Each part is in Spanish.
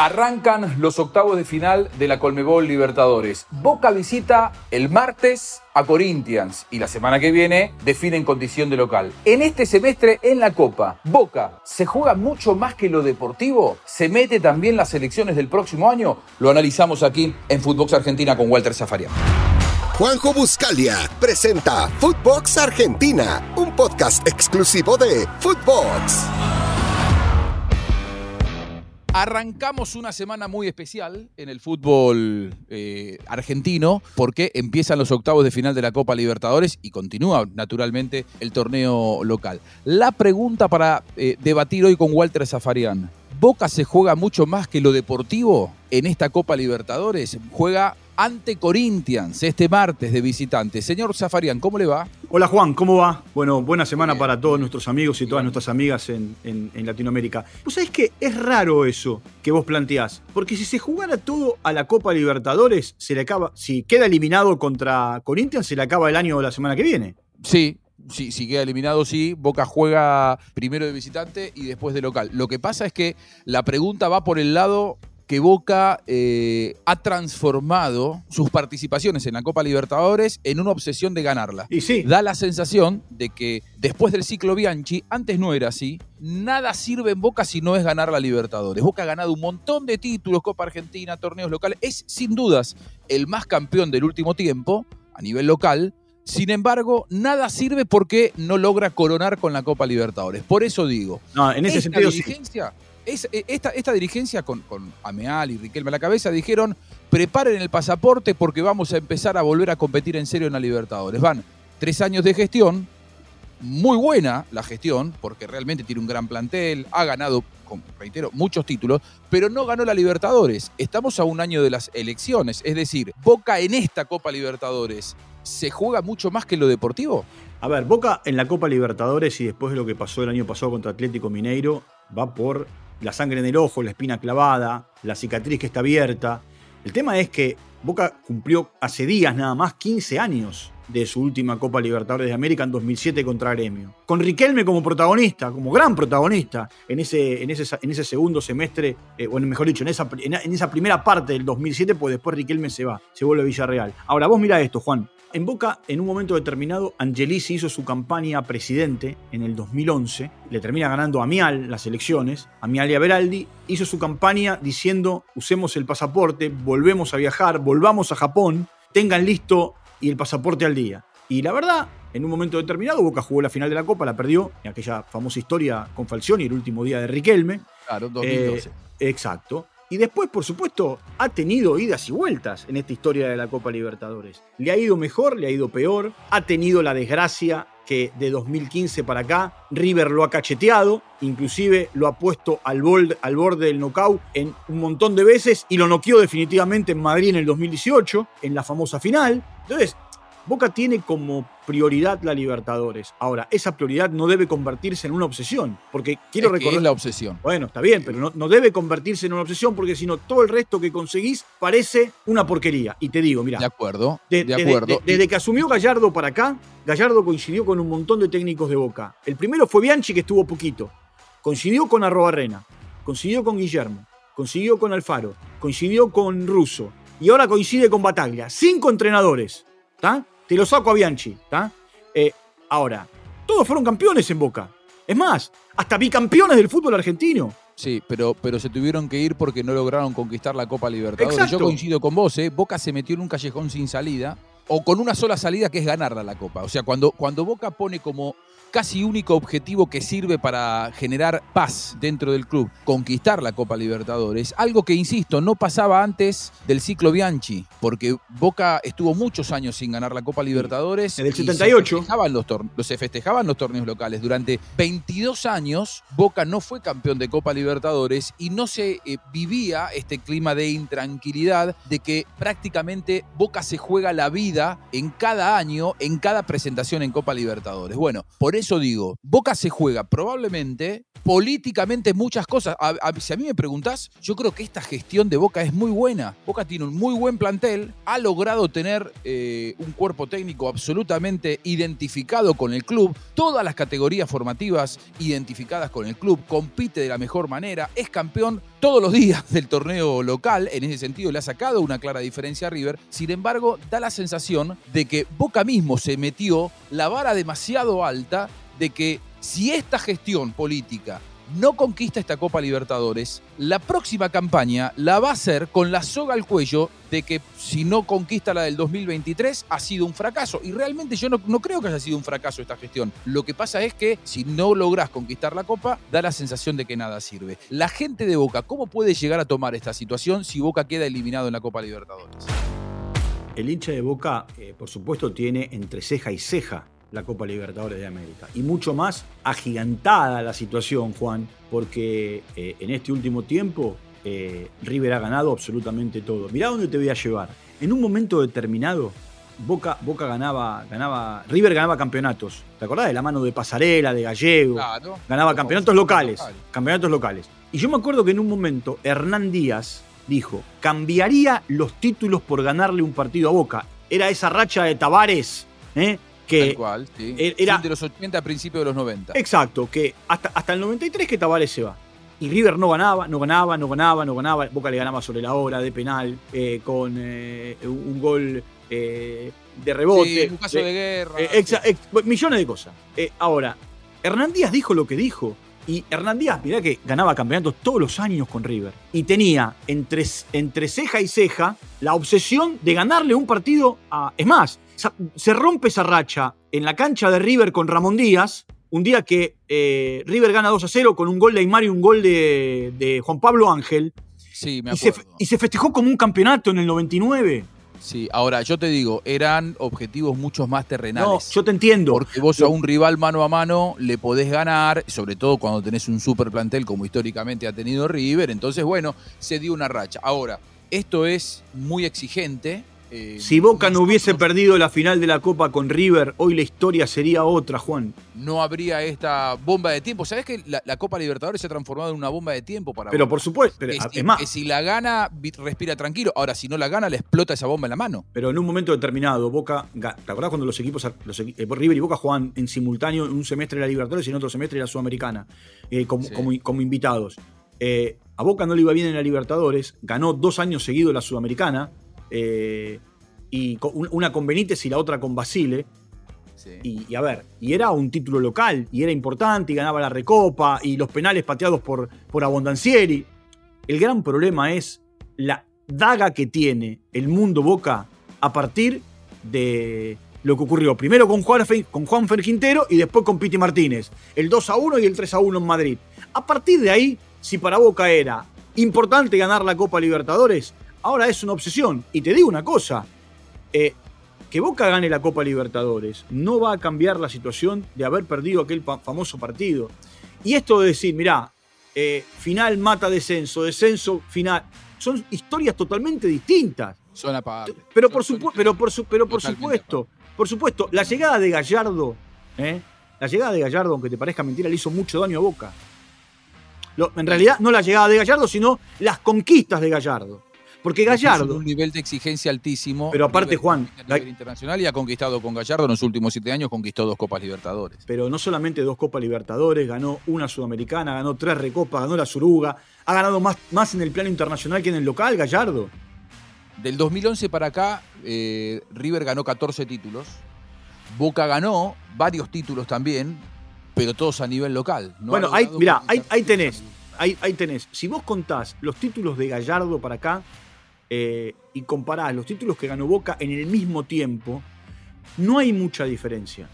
Arrancan los octavos de final de la Colmebol Libertadores. Boca visita el martes a Corinthians y la semana que viene define en condición de local. En este semestre en la Copa, Boca se juega mucho más que lo deportivo. ¿Se mete también las elecciones del próximo año? Lo analizamos aquí en Footbox Argentina con Walter Zafarian. Juanjo Buscalia presenta Footbox Argentina, un podcast exclusivo de Footbox. Arrancamos una semana muy especial en el fútbol eh, argentino porque empiezan los octavos de final de la Copa Libertadores y continúa naturalmente el torneo local. La pregunta para eh, debatir hoy con Walter Zafarian. ¿Boca se juega mucho más que lo deportivo en esta Copa Libertadores? Juega ante Corinthians este martes de visitante. Señor Zafarian, ¿cómo le va? Hola Juan, ¿cómo va? Bueno, buena semana para todos nuestros amigos y todas nuestras amigas en, Latinoamérica. Pues sabés que es raro eso que vos planteás, porque si se jugara todo a la Copa Libertadores, se le acaba, si queda eliminado contra Corinthians, se le acaba el año de la semana que viene. Sí, si, si, queda eliminado, sí. Boca juega primero de visitante y después de local. Lo que pasa es que la pregunta va por el lado que Boca eh, ha transformado sus participaciones en la Copa Libertadores en una obsesión de ganarla. Y sí. Da la sensación de que después del ciclo Bianchi, antes no era así, nada sirve en Boca si no es ganar la Libertadores. Boca ha ganado un montón de títulos, Copa Argentina, torneos locales, es sin dudas el más campeón del último tiempo a nivel local. Sin embargo, nada sirve porque no logra coronar con la Copa Libertadores. Por eso digo, no, en ese sentido dirigencia, e, esta, dirigencia con, Ameal y Riquelme a la cabeza dijeron, preparen el pasaporte porque vamos a empezar a volver a competir en serio en la Libertadores. Van tres años de gestión, muy buena la gestión, porque realmente tiene un gran plantel, ha ganado, reitero, muchos títulos, pero no ganó la Libertadores. Estamos a un año de las elecciones, es decir, Boca en esta Copa Libertadores, ¿se juega mucho más que lo deportivo? A ver, Boca en la Copa Libertadores y después de lo que pasó el año pasado contra Atlético Mineiro, va por la sangre en el ojo, la espina clavada, la cicatriz que está abierta. El tema es que Boca cumplió hace días nada más 15 años de su última Copa Libertadores de América en 2007 contra Gremio. Con Riquelme como protagonista, como gran protagonista en ese, en ese, en ese segundo semestre, eh, bueno, mejor dicho, en esa, en esa primera parte del 2007, pues después Riquelme se va, se vuelve a Villarreal. Ahora, vos mira esto, Juan. En Boca, en un momento determinado, Angelici hizo su campaña a presidente en el 2011. Le termina ganando a Mial las elecciones. Amial y Averaldi hizo su campaña diciendo: usemos el pasaporte, volvemos a viajar, volvamos a Japón, tengan listo y el pasaporte al día. Y la verdad, en un momento determinado, Boca jugó la final de la Copa, la perdió, en aquella famosa historia con Falcioni, el último día de Riquelme. Claro, 2012. Eh, exacto. Y después, por supuesto, ha tenido idas y vueltas en esta historia de la Copa Libertadores. Le ha ido mejor, le ha ido peor, ha tenido la desgracia que de 2015 para acá River lo ha cacheteado, inclusive lo ha puesto al borde, al borde del knockout en un montón de veces y lo noqueó definitivamente en Madrid en el 2018, en la famosa final. Entonces, Boca tiene como prioridad la Libertadores. Ahora, esa prioridad no debe convertirse en una obsesión, porque quiero es recordar... es la obsesión. Bueno, está bien, pero no, debe convertirse en una obsesión, porque si no, todo el resto que conseguís parece una porquería. Y te digo, mira... De acuerdo, de, acuerdo. desde que asumió Gallardo para acá, Gallardo coincidió con un montón de técnicos de Boca. El primero fue Bianchi, que estuvo poquito. Coincidió con Arrobarrena, coincidió con Guillermo, coincidió con Alfaro, coincidió con Russo, y ahora coincide con Bataglia. Cinco entrenadores, ¿está? Te lo saco a Bianchi, ¿está? Eh, ahora, todos fueron campeones en Boca. Es más, hasta bicampeones del fútbol argentino. Sí, pero, pero se tuvieron que ir porque no lograron conquistar la Copa Libertadores. Yo coincido con vos, ¿eh? Boca se metió en un callejón sin salida, o con una sola salida que es ganarla la Copa. O sea, cuando, cuando Boca pone como casi único objetivo que sirve para generar paz dentro del club, conquistar la Copa Libertadores, algo que, insisto, no pasaba antes del ciclo Bianchi, porque Boca estuvo muchos años sin ganar la Copa Libertadores. En el 78. Se festejaban los, se festejaban los torneos locales. Durante 22 años, Boca no fue campeón de Copa Libertadores y no se eh, vivía este clima de intranquilidad de que prácticamente Boca se juega la vida en cada año, en cada presentación en Copa Libertadores. Bueno, por eso digo, Boca se juega probablemente políticamente muchas cosas. si a mí me preguntás, yo creo que esta gestión de Boca es muy buena. Boca tiene un muy buen plantel, ha logrado tener eh, un cuerpo técnico absolutamente identificado con el club, todas las categorías formativas identificadas con el club, compite de la mejor manera, es campeón todos los días del torneo local, en ese sentido le ha sacado una clara diferencia a River, sin embargo da la sensación de que Boca mismo se metió la vara demasiado alta de que si esta gestión política no conquista esta Copa Libertadores, la próxima campaña la va a hacer con la soga al cuello de que si no conquista la del 2023 ha sido un fracaso. Y realmente yo no, creo que haya sido un fracaso esta gestión. Lo que pasa es que si no logras conquistar la Copa, da la sensación de que nada sirve. La gente de Boca, ¿cómo puede llegar a tomar esta situación si Boca queda eliminado en la Copa Libertadores? El hincha de Boca, eh, por supuesto, tiene entre ceja y ceja la Copa Libertadores de América. Y mucho más agigantada la situación, Juan, porque eh, en este último tiempo eh, River ha ganado absolutamente todo. Mirá dónde te voy a llevar. En un momento determinado, Boca, Boca ganaba, ganaba, River ganaba campeonatos. ¿Te acordás de la mano de Pasarela, de Gallego? ganaba campeonatos locales, campeonatos locales. Y yo me acuerdo que en un momento Hernán Díaz dijo, cambiaría los títulos por ganarle un partido a Boca. Era esa racha de Tavares, ¿eh? Que cual, e-, era de los 80 a principios de los 90. Exacto, que hasta, hasta el 93 que Tavares se va. Y River no ganaba, no ganaba, no ganaba, no ganaba. Boca le ganaba sobre la hora de penal, eh, con eh, un gol eh, de rebote. un caso de, guerra. millones de cosas. ahora, Hernán Díaz dijo lo que dijo. Y Hernán Díaz, mirá que ganaba campeonatos todos los años con River. Y tenía entre, entre ceja y ceja la obsesión de ganarle un partido a. Es más, se rompe esa racha en la cancha de River con Ramón Díaz, un día que eh, River gana 2 a 0 con un gol de Aymar y un gol de, Juan Pablo Ángel. Sí, me acuerdo. Y se, festejó como un campeonato en el 99. Sí, ahora yo te digo, eran objetivos mucho más terrenales. No, yo te entiendo. Porque vos a un rival mano a mano le podés ganar, sobre todo cuando tenés un super plantel como históricamente ha tenido River. Entonces, bueno, se dio una racha. Ahora, esto es muy exigente, eh, si Boca no hubiese perdido la final de la Copa con River, hoy la historia sería otra, Juan. No habría esta bomba de tiempo. ¿Sabes que la, Copa Libertadores se ha transformado en una bomba de tiempo para Pero por supuesto, pero, es, más. Que si la gana, respira tranquilo. Ahora, si no la gana, le explota esa bomba en la mano. Pero en un momento determinado, Boca. ¿Te acordás cuando los equipos, los, eh, River y Boca juegan en simultáneo en un semestre de la Libertadores y en otro semestre de la Sudamericana, eh, como, como, invitados? a Boca no le iba bien en la Libertadores, ganó dos años seguidos la Sudamericana eh, y una con Benítez y la otra con Basile. Y, a ver, y era un título local, y era importante, y ganaba la recopa, y los penales pateados por, por Abondancieri. El gran problema es la daga que tiene el mundo Boca a partir de lo que ocurrió primero con Juan, con Juan Ferquintero y después con Piti Martínez. El 2 a 1 y el 3 a 1 en Madrid. A partir de ahí, si para Boca era importante ganar la Copa Libertadores, ahora es una obsesión. Y te digo una cosa, eh, que Boca gane la Copa Libertadores no va a cambiar la situación de haber perdido aquel famoso partido. Y esto de decir, mirá, eh, final mata descenso, descenso final, son historias totalmente distintas. Son apagables. Pero, por, pero, por, pero por supuesto, por supuesto, la llegada de Gallardo, ¿eh? la llegada de Gallardo, aunque te parezca mentira, le hizo mucho daño a Boca. en realidad, no la llegada de Gallardo, sino las conquistas de Gallardo. Porque Gallardo. Un nivel de exigencia altísimo. Pero aparte, Juan. A nivel internacional y ha conquistado con Gallardo en los últimos siete años, conquistó dos Copas Libertadores. Pero no solamente dos Copas Libertadores, ganó una Sudamericana, ganó tres Recopas, ganó la Suruga. Ha ganado más, más en el plano internacional que en el local, Gallardo. Del 2011 para acá, eh, River ganó 14 títulos. Boca ganó varios títulos también, pero todos a nivel local. bueno, ahí, mirá, ahí, ahí tenés. Ahí, ahí, tenés. Si vos contás los títulos de Gallardo para acá, eh, y comparás los títulos que ganó Boca en el mismo tiempo, no hay mucha diferencia.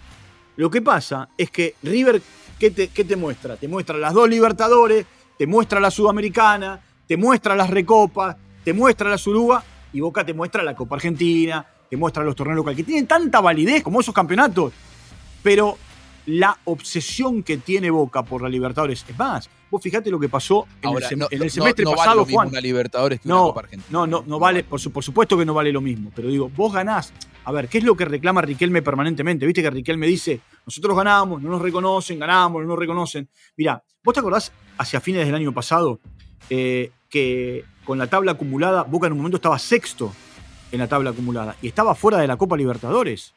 Lo que pasa es que River, ¿qué te, te muestra? Te muestra las dos Libertadores, te muestra la Sudamericana, te muestra las Recopas, te muestra la Suruga y Boca te muestra la Copa Argentina, te muestra los torneos locales, que tienen tanta validez como esos campeonatos, pero la obsesión que tiene Boca por la Libertadores es más. Vos fijate lo que pasó en, el, semestre pasado, Juan. Libertadores que no, No, no, no vale, por, supuesto que no vale lo mismo. Pero digo, vos ganás. A ver, ¿qué es lo que reclama Riquelme permanentemente? Viste que Riquelme dice, nosotros ganamos, no nos reconocen, ganamos, no nos reconocen. Mirá, ¿vos te acordás hacia fines del año pasado eh, que con la tabla acumulada, Boca en un momento estaba sexto en la tabla acumulada y estaba fuera de la Copa Libertadores?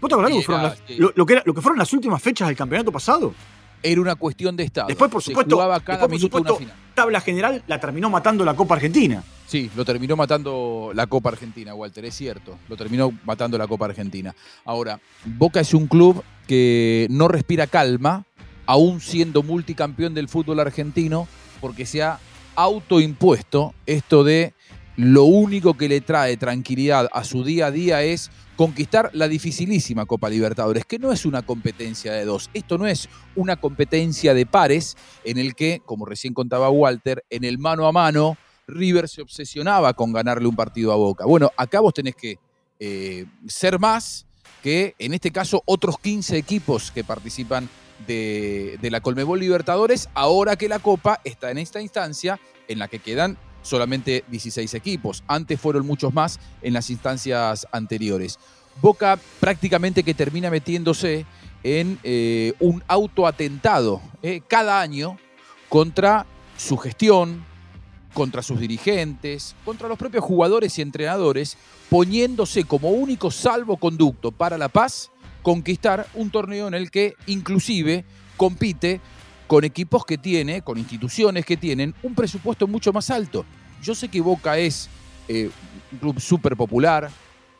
¿Vos te acordás lo, que lo que fueron las últimas fechas del campeonato pasado? Era una cuestión de Estado. Después, por supuesto, cada minuto una final. tabla general la terminó matando la Copa Argentina. Sí, lo terminó matando la Copa Argentina, Walter, es cierto. Lo terminó matando la Copa Argentina. Ahora, Boca es un club que no respira calma, aún siendo multicampeón del fútbol argentino, porque se ha autoimpuesto esto de lo único que le trae tranquilidad a su día a día es conquistar la dificilísima Copa Libertadores, que no es una competencia de dos, esto no es una competencia de pares en el que, como recién contaba Walter, en el mano a mano, River se obsesionaba con ganarle un partido a Boca. Bueno, acá vos tenés que eh, ser más que, en este caso, otros 15 equipos que participan de, de la Colmebol Libertadores, ahora que la Copa está en esta instancia en la que quedan solamente 16 equipos. Antes fueron muchos más en las instancias anteriores. Boca prácticamente que termina metiéndose en eh, un autoatentado eh, cada año contra su gestión, contra sus dirigentes, contra los propios jugadores y entrenadores, poniéndose como único salvoconducto para la paz conquistar un torneo en el que inclusive compite con equipos que tiene, con instituciones que tienen un presupuesto mucho más alto. Yo sé que Boca es eh, un club súper popular,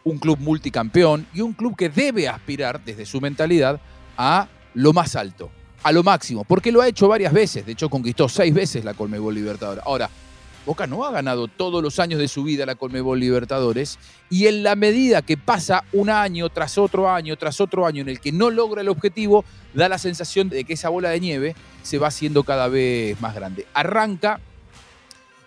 un club multicampeón y un club que debe aspirar desde su mentalidad a lo más alto, a lo máximo, porque lo ha hecho varias veces. De hecho, conquistó seis veces la Colmebol Libertadores. Ahora, Boca no ha ganado todos los años de su vida la Colmebol Libertadores y en la medida que pasa un año tras otro año tras otro año en el que no logra el objetivo, da la sensación de que esa bola de nieve se va haciendo cada vez más grande. Arranca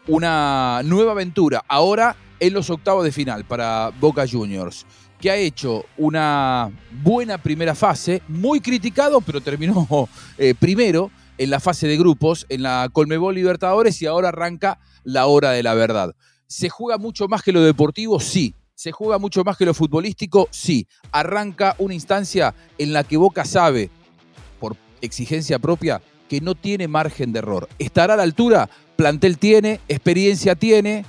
una nueva aventura ahora en los octavos de final para Boca Juniors que ha hecho una buena primera fase, muy criticado, pero terminó eh, primero en la fase de grupos, en la Colmebol Libertadores, y ahora arranca la hora de la verdad. ¿Se juega mucho más que lo deportivo? Sí. ¿Se juega mucho más que lo futbolístico? Sí. Arranca una instancia en la que Boca sabe, por exigencia propia, que no tiene margen de error. ¿Estará a la altura? Plantel tiene, experiencia tiene,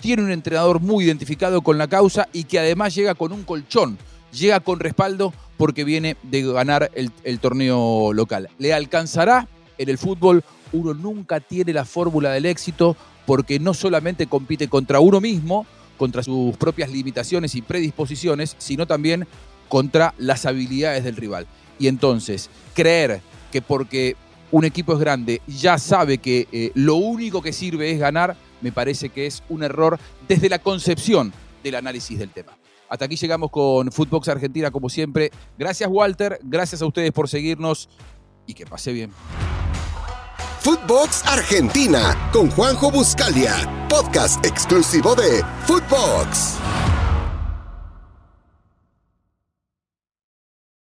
tiene un entrenador muy identificado con la causa y que además llega con un colchón, llega con respaldo porque viene de ganar el, el torneo local. ¿Le alcanzará? En el fútbol uno nunca tiene la fórmula del éxito, porque no solamente compite contra uno mismo, contra sus propias limitaciones y predisposiciones, sino también contra las habilidades del rival. Y entonces, creer que porque un equipo es grande ya sabe que eh, lo único que sirve es ganar, me parece que es un error desde la concepción del análisis del tema. Hasta aquí llegamos con Footbox Argentina, como siempre. Gracias, Walter. Gracias a ustedes por seguirnos y que pase bien. Footbox Argentina con Juanjo Buscalia, podcast exclusivo de Footbox.